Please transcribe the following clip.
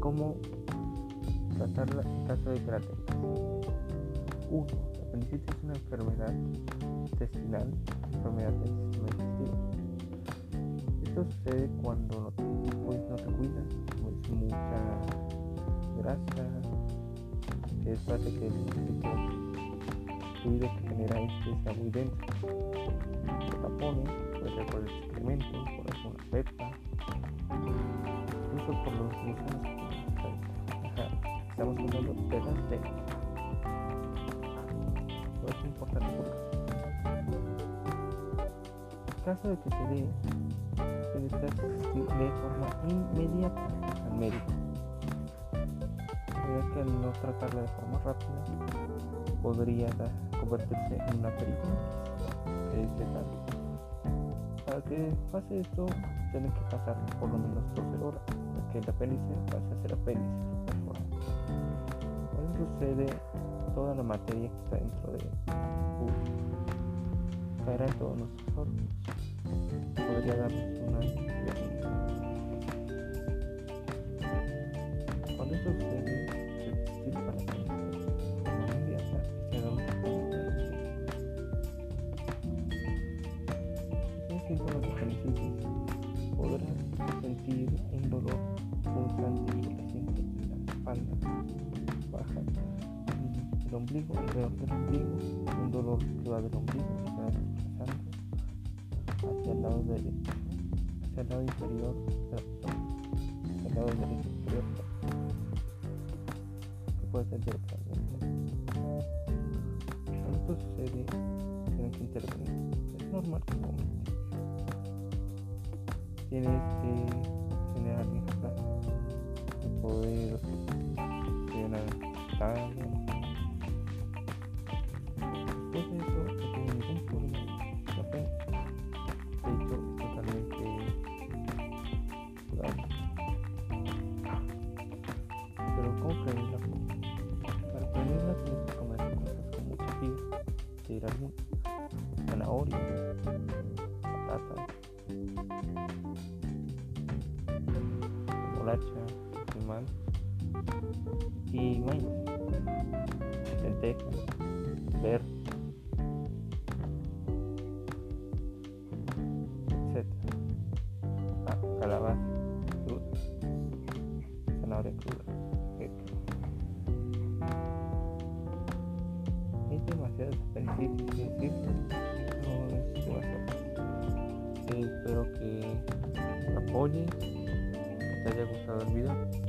cómo tratarla en caso de que la tengas. 1. La apendicitis es una enfermedad intestinal, enfermedad del sistema digestivo. Esto sucede cuando no te, pues, no te cuidas, comes mucha grasa, que es hace que el fluido que genera este sea muy denso. Se tapones, puede ser por el excremento, por alguna pepa, incluso por los gusanos Estamos hablando de las telas. Esto es importante en caso de que se dé, se de forma inmediata al médico. Ya que al no tratarla de forma rápida, podría convertirse en una peritonitis, es letal. Para que pase esto, tienen que pasar por lo menos 12 horas, para que el apéndice pase a ser apéndice Cuando sucede, toda la materia que está dentro de uh, caerá en todos nuestros órganos. Podría darnos una podrás sentir un dolor constante y creciente en la espalda baja, el ombligo, alrededor del ombligo, un dolor que va del ombligo y va desplazando hacia el lado derecho, hacia el lado inferior hacia el lado derecho inferior que puede ser directamente. Cuando esto sucede, tienen que intervenir. Es normal que tienes que tener alguien y poder llenar tabla. Después de eso, no tiene ningún problema de café. De hecho, es totalmente saludable. Pero, ¿cómo prevenirla? Para prevenirla tienes que comer cosas con mucha fibra, seguir alguna zanahoria, patata limón y maíz, lentejas, verde, etc. Ah, calabaza cruda, zanahoria cruda, demasiadas apendicitis, ¿sí? no es demasiado. espero que apoyes te haya gustado el video